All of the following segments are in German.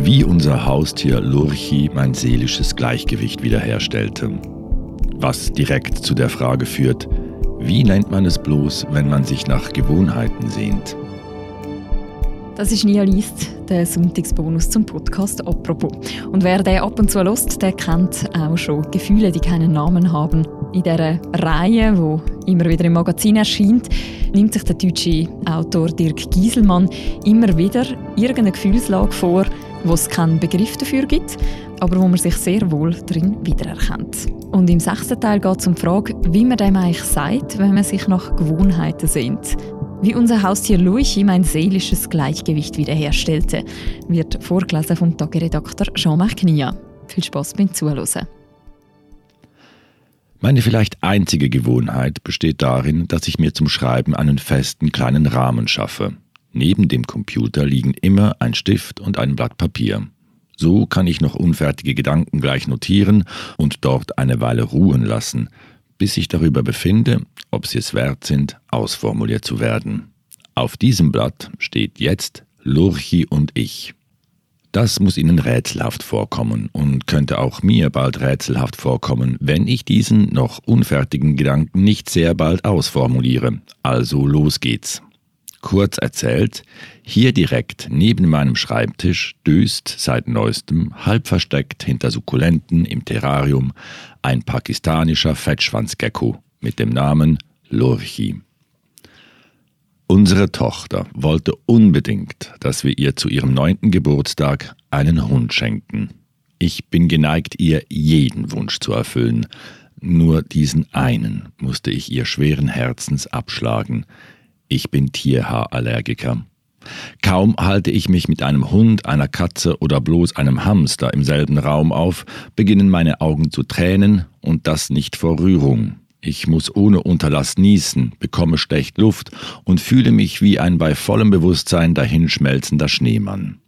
wie unser Haustier Lurchi mein seelisches Gleichgewicht wiederherstellte. Was direkt zu der Frage führt, wie nennt man es bloß, wenn man sich nach Gewohnheiten sehnt? Das ist Nia Liest, der Sonntagsbonus zum Podcast «Apropos». Und wer den ab und zu hört, der kennt auch schon Gefühle, die keinen Namen haben. In dieser Reihe, die immer wieder im Magazin erscheint, nimmt sich der deutsche Autor Dirk Gieselmann immer wieder irgendeine Gefühlslage vor, wo es keinen Begriff dafür gibt, aber wo man sich sehr wohl drin wiedererkennt. Und im sechsten Teil geht es um die Frage, wie man dem eigentlich sagt, wenn man sich nach Gewohnheiten sehnt. Wie unser Haustier Luigi mein seelisches Gleichgewicht wiederherstellte, wird vorgelesen vom Tageredakteur Jean-Marc Knia. Viel Spaß beim Zuhören. Meine vielleicht einzige Gewohnheit besteht darin, dass ich mir zum Schreiben einen festen kleinen Rahmen schaffe. Neben dem Computer liegen immer ein Stift und ein Blatt Papier. So kann ich noch unfertige Gedanken gleich notieren und dort eine Weile ruhen lassen, bis ich darüber befinde, ob sie es wert sind, ausformuliert zu werden. Auf diesem Blatt steht jetzt Lurchi und ich. Das muss Ihnen rätselhaft vorkommen und könnte auch mir bald rätselhaft vorkommen, wenn ich diesen noch unfertigen Gedanken nicht sehr bald ausformuliere. Also los geht's. Kurz erzählt, hier direkt neben meinem Schreibtisch döst seit neuestem, halb versteckt hinter Sukkulenten im Terrarium, ein pakistanischer Fettschwanzgecko mit dem Namen Lurchi. Unsere Tochter wollte unbedingt, dass wir ihr zu ihrem neunten Geburtstag einen Hund schenken. Ich bin geneigt, ihr jeden Wunsch zu erfüllen, nur diesen einen musste ich ihr schweren Herzens abschlagen, ich bin Tierhaarallergiker. Kaum halte ich mich mit einem Hund, einer Katze oder bloß einem Hamster im selben Raum auf, beginnen meine Augen zu tränen und das nicht vor Rührung. Ich muss ohne Unterlass niesen, bekomme schlecht Luft und fühle mich wie ein bei vollem Bewusstsein dahinschmelzender Schneemann.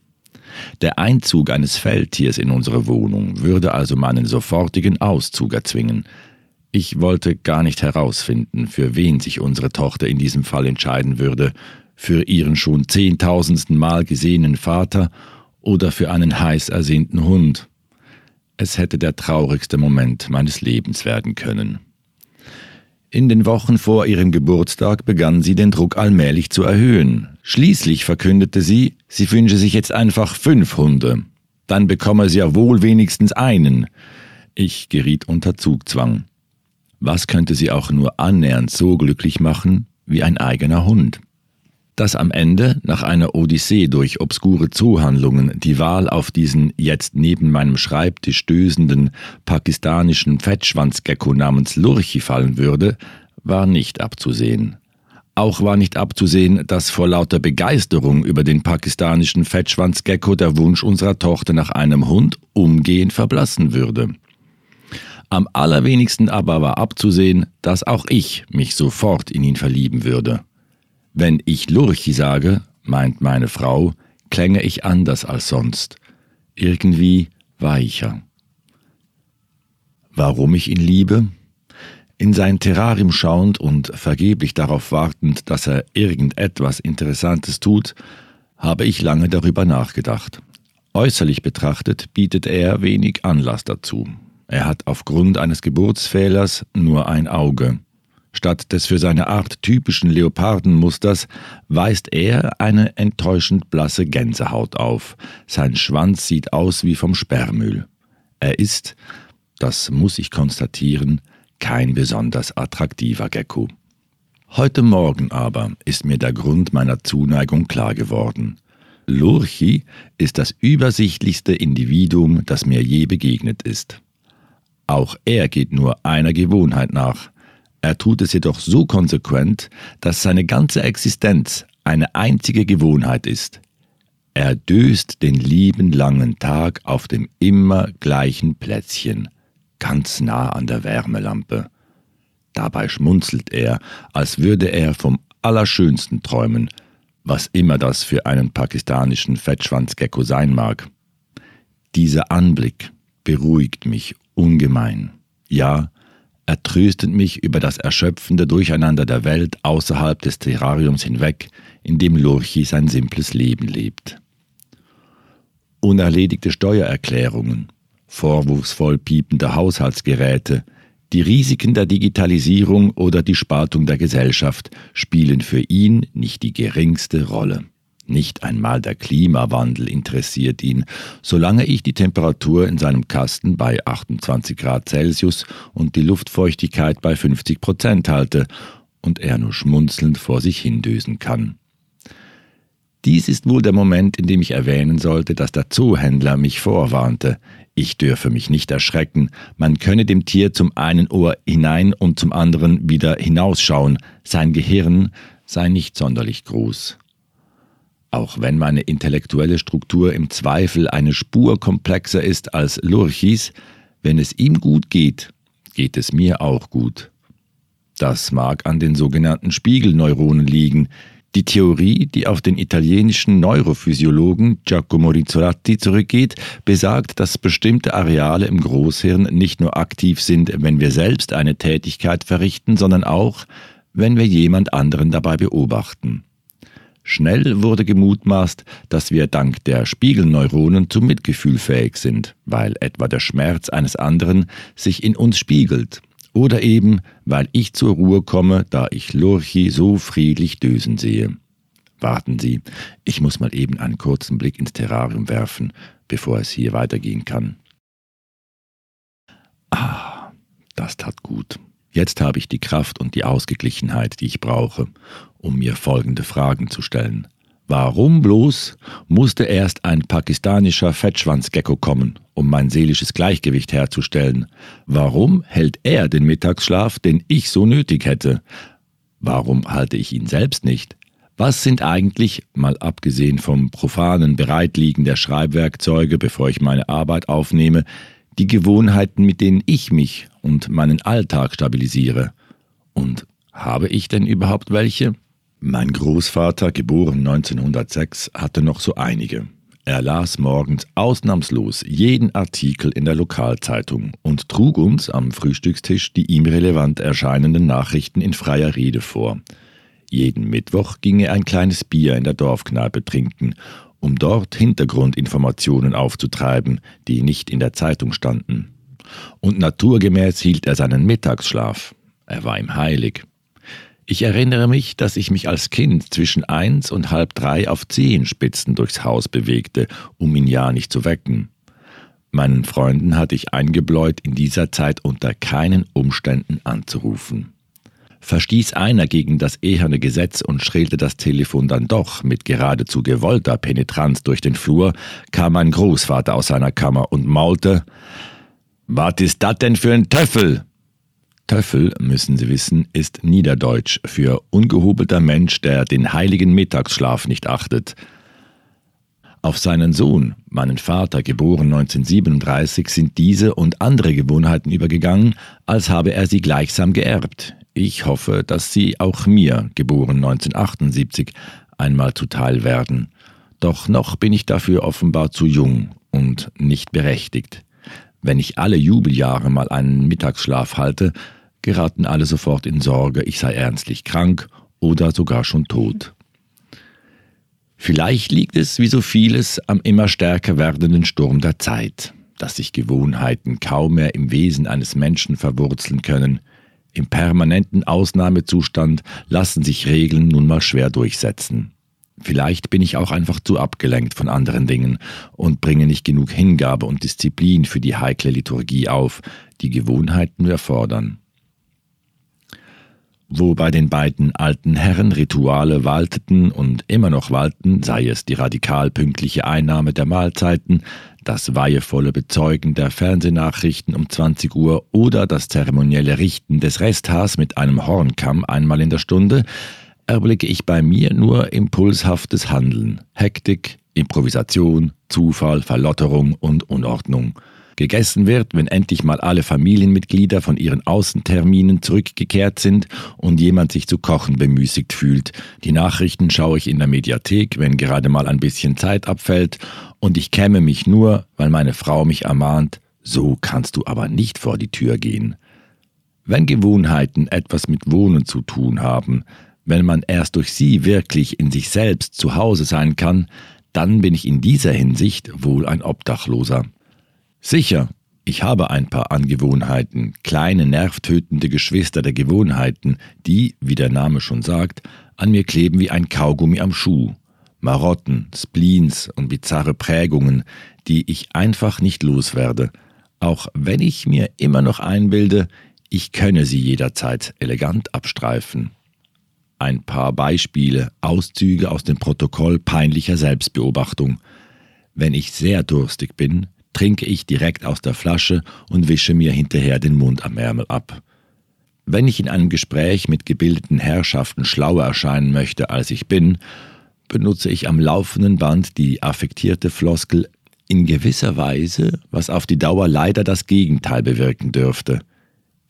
Der Einzug eines Feldtiers in unsere Wohnung würde also meinen sofortigen Auszug erzwingen. Ich wollte gar nicht herausfinden, für wen sich unsere Tochter in diesem Fall entscheiden würde, für ihren schon zehntausendsten Mal gesehenen Vater oder für einen heiß ersehnten Hund. Es hätte der traurigste Moment meines Lebens werden können. In den Wochen vor ihrem Geburtstag begann sie den Druck allmählich zu erhöhen. Schließlich verkündete sie, sie wünsche sich jetzt einfach fünf Hunde. Dann bekomme sie ja wohl wenigstens einen. Ich geriet unter Zugzwang. Was könnte sie auch nur annähernd so glücklich machen wie ein eigener Hund? Dass am Ende, nach einer Odyssee durch obskure Zoohandlungen, die Wahl auf diesen jetzt neben meinem Schreibtisch dösenden pakistanischen Fettschwanzgecko namens Lurchi fallen würde, war nicht abzusehen. Auch war nicht abzusehen, dass vor lauter Begeisterung über den pakistanischen Fettschwanzgecko der Wunsch unserer Tochter nach einem Hund umgehend verblassen würde. Am allerwenigsten aber war abzusehen, dass auch ich mich sofort in ihn verlieben würde. Wenn ich Lurchi sage, meint meine Frau, klänge ich anders als sonst, irgendwie weicher. Warum ich ihn liebe? In sein Terrarium schauend und vergeblich darauf wartend, dass er irgendetwas Interessantes tut, habe ich lange darüber nachgedacht. Äußerlich betrachtet bietet er wenig Anlass dazu. Er hat aufgrund eines Geburtsfehlers nur ein Auge. Statt des für seine Art typischen Leopardenmusters weist er eine enttäuschend blasse Gänsehaut auf. Sein Schwanz sieht aus wie vom Sperrmüll. Er ist, das muss ich konstatieren, kein besonders attraktiver Gecko. Heute Morgen aber ist mir der Grund meiner Zuneigung klar geworden. Lurchi ist das übersichtlichste Individuum, das mir je begegnet ist. Auch er geht nur einer Gewohnheit nach. Er tut es jedoch so konsequent, dass seine ganze Existenz eine einzige Gewohnheit ist. Er döst den lieben langen Tag auf dem immer gleichen Plätzchen, ganz nah an der Wärmelampe. Dabei schmunzelt er, als würde er vom Allerschönsten träumen, was immer das für einen pakistanischen Fettschwanzgecko sein mag. Dieser Anblick beruhigt mich ungemein. Ja, er tröstet mich über das erschöpfende Durcheinander der Welt außerhalb des Terrariums hinweg, in dem Lurchi sein simples Leben lebt. unerledigte Steuererklärungen, vorwurfsvoll piepende Haushaltsgeräte, die Risiken der Digitalisierung oder die Spaltung der Gesellschaft spielen für ihn nicht die geringste Rolle. Nicht einmal der Klimawandel interessiert ihn, solange ich die Temperatur in seinem Kasten bei 28 Grad Celsius und die Luftfeuchtigkeit bei 50 Prozent halte und er nur schmunzelnd vor sich hindösen kann. Dies ist wohl der Moment, in dem ich erwähnen sollte, dass der Zoohändler mich vorwarnte. Ich dürfe mich nicht erschrecken, man könne dem Tier zum einen Ohr hinein und zum anderen wieder hinausschauen, sein Gehirn sei nicht sonderlich groß. Auch wenn meine intellektuelle Struktur im Zweifel eine Spur komplexer ist als Lurchis, wenn es ihm gut geht, geht es mir auch gut. Das mag an den sogenannten Spiegelneuronen liegen, die Theorie, die auf den italienischen Neurophysiologen Giacomo Rizzolatti zurückgeht, besagt, dass bestimmte Areale im Großhirn nicht nur aktiv sind, wenn wir selbst eine Tätigkeit verrichten, sondern auch, wenn wir jemand anderen dabei beobachten. Schnell wurde gemutmaßt, dass wir dank der Spiegelneuronen zum Mitgefühl fähig sind, weil etwa der Schmerz eines anderen sich in uns spiegelt oder eben, weil ich zur Ruhe komme, da ich Lurchi so friedlich dösen sehe. Warten Sie, ich muss mal eben einen kurzen Blick ins Terrarium werfen, bevor es hier weitergehen kann. Ah, das tat gut. Jetzt habe ich die Kraft und die Ausgeglichenheit, die ich brauche, um mir folgende Fragen zu stellen. Warum bloß musste erst ein pakistanischer Fettschwanzgecko kommen, um mein seelisches Gleichgewicht herzustellen? Warum hält er den Mittagsschlaf, den ich so nötig hätte? Warum halte ich ihn selbst nicht? Was sind eigentlich, mal abgesehen vom profanen Bereitliegen der Schreibwerkzeuge, bevor ich meine Arbeit aufnehme, die Gewohnheiten, mit denen ich mich und meinen Alltag stabilisiere? Und habe ich denn überhaupt welche? Mein Großvater, geboren 1906, hatte noch so einige. Er las morgens ausnahmslos jeden Artikel in der Lokalzeitung und trug uns am Frühstückstisch die ihm relevant erscheinenden Nachrichten in freier Rede vor. Jeden Mittwoch ging er ein kleines Bier in der Dorfkneipe trinken, um dort Hintergrundinformationen aufzutreiben, die nicht in der Zeitung standen. Und naturgemäß hielt er seinen Mittagsschlaf. Er war ihm heilig. Ich erinnere mich, dass ich mich als Kind zwischen eins und halb drei auf Zehenspitzen durchs Haus bewegte, um ihn ja nicht zu wecken. Meinen Freunden hatte ich eingebläut, in dieser Zeit unter keinen Umständen anzurufen. Verstieß einer gegen das eherne Gesetz und schrillte das Telefon dann doch mit geradezu gewollter Penetranz durch den Flur, kam mein Großvater aus seiner Kammer und maulte Was ist dat denn für ein Töffel? Töffel, müssen Sie wissen, ist Niederdeutsch für ungehobelter Mensch, der den heiligen Mittagsschlaf nicht achtet. Auf seinen Sohn, meinen Vater, geboren 1937, sind diese und andere Gewohnheiten übergegangen, als habe er sie gleichsam geerbt. Ich hoffe, dass sie auch mir, geboren 1978, einmal zuteil werden. Doch noch bin ich dafür offenbar zu jung und nicht berechtigt. Wenn ich alle Jubeljahre mal einen Mittagsschlaf halte, geraten alle sofort in Sorge, ich sei ernstlich krank oder sogar schon tot. Vielleicht liegt es, wie so vieles, am immer stärker werdenden Sturm der Zeit, dass sich Gewohnheiten kaum mehr im Wesen eines Menschen verwurzeln können. Im permanenten Ausnahmezustand lassen sich Regeln nun mal schwer durchsetzen. Vielleicht bin ich auch einfach zu abgelenkt von anderen Dingen und bringe nicht genug Hingabe und Disziplin für die heikle Liturgie auf, die Gewohnheiten erfordern wo bei den beiden alten Herren Rituale walteten und immer noch walten, sei es die radikal pünktliche Einnahme der Mahlzeiten, das weihevolle Bezeugen der Fernsehnachrichten um 20 Uhr oder das zeremonielle Richten des Resthaars mit einem Hornkamm einmal in der Stunde, erblicke ich bei mir nur impulshaftes Handeln, Hektik, Improvisation, Zufall, Verlotterung und Unordnung gegessen wird, wenn endlich mal alle Familienmitglieder von ihren Außenterminen zurückgekehrt sind und jemand sich zu kochen bemüßigt fühlt. Die Nachrichten schaue ich in der Mediathek, wenn gerade mal ein bisschen Zeit abfällt, und ich käme mich nur, weil meine Frau mich ermahnt, so kannst du aber nicht vor die Tür gehen. Wenn Gewohnheiten etwas mit Wohnen zu tun haben, wenn man erst durch sie wirklich in sich selbst zu Hause sein kann, dann bin ich in dieser Hinsicht wohl ein Obdachloser. Sicher, ich habe ein paar Angewohnheiten, kleine nervtötende Geschwister der Gewohnheiten, die, wie der Name schon sagt, an mir kleben wie ein Kaugummi am Schuh. Marotten, Spleens und bizarre Prägungen, die ich einfach nicht loswerde, auch wenn ich mir immer noch einbilde, ich könne sie jederzeit elegant abstreifen. Ein paar Beispiele, Auszüge aus dem Protokoll peinlicher Selbstbeobachtung. Wenn ich sehr durstig bin, trinke ich direkt aus der Flasche und wische mir hinterher den Mund am Ärmel ab. Wenn ich in einem Gespräch mit gebildeten Herrschaften schlauer erscheinen möchte, als ich bin, benutze ich am laufenden Band die affektierte Floskel in gewisser Weise, was auf die Dauer leider das Gegenteil bewirken dürfte.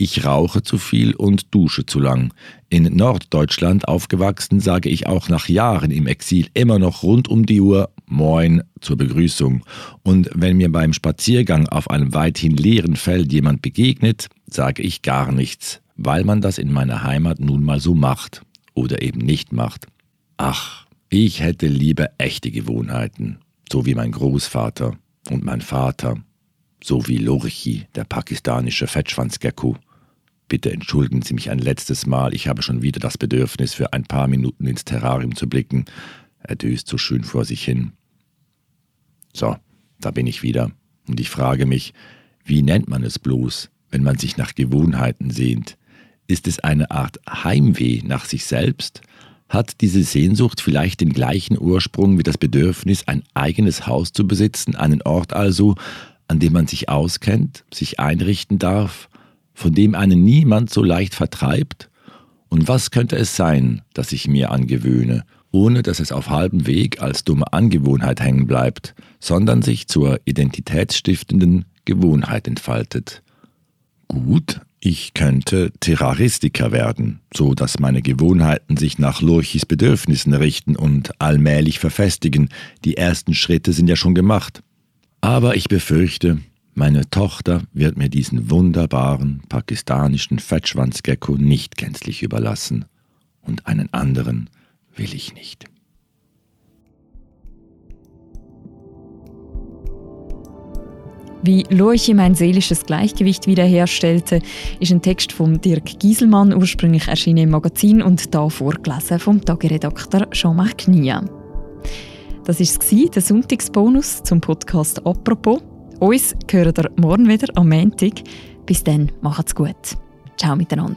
Ich rauche zu viel und dusche zu lang. In Norddeutschland aufgewachsen, sage ich auch nach Jahren im Exil immer noch rund um die Uhr Moin zur Begrüßung. Und wenn mir beim Spaziergang auf einem weithin leeren Feld jemand begegnet, sage ich gar nichts, weil man das in meiner Heimat nun mal so macht oder eben nicht macht. Ach, ich hätte lieber echte Gewohnheiten, so wie mein Großvater und mein Vater, so wie Lorchi, der pakistanische Fettschwanzgecko. Bitte entschuldigen Sie mich ein letztes Mal, ich habe schon wieder das Bedürfnis, für ein paar Minuten ins Terrarium zu blicken. Er döst so schön vor sich hin. So, da bin ich wieder. Und ich frage mich, wie nennt man es bloß, wenn man sich nach Gewohnheiten sehnt? Ist es eine Art Heimweh nach sich selbst? Hat diese Sehnsucht vielleicht den gleichen Ursprung wie das Bedürfnis, ein eigenes Haus zu besitzen, einen Ort also, an dem man sich auskennt, sich einrichten darf, von dem einen niemand so leicht vertreibt? Und was könnte es sein, das ich mir angewöhne, ohne dass es auf halbem Weg als dumme Angewohnheit hängen bleibt, sondern sich zur identitätsstiftenden Gewohnheit entfaltet? Gut, ich könnte Terraristiker werden, so dass meine Gewohnheiten sich nach Lurchis Bedürfnissen richten und allmählich verfestigen. Die ersten Schritte sind ja schon gemacht. Aber ich befürchte, meine Tochter wird mir diesen wunderbaren pakistanischen Fettschwanzgecko nicht gänzlich überlassen. Und einen anderen will ich nicht. Wie Lurchi mein seelisches Gleichgewicht wiederherstellte, ist ein Text von Dirk Gieselmann, ursprünglich erschienen im Magazin und da vorgelesen vom Tageredakteur Jean-Marc Knia. Das war der Sonntagsbonus zum Podcast «Apropos». Uns hören ihr morgen wieder am Montag. Bis dann, macht's gut. Ciao miteinander.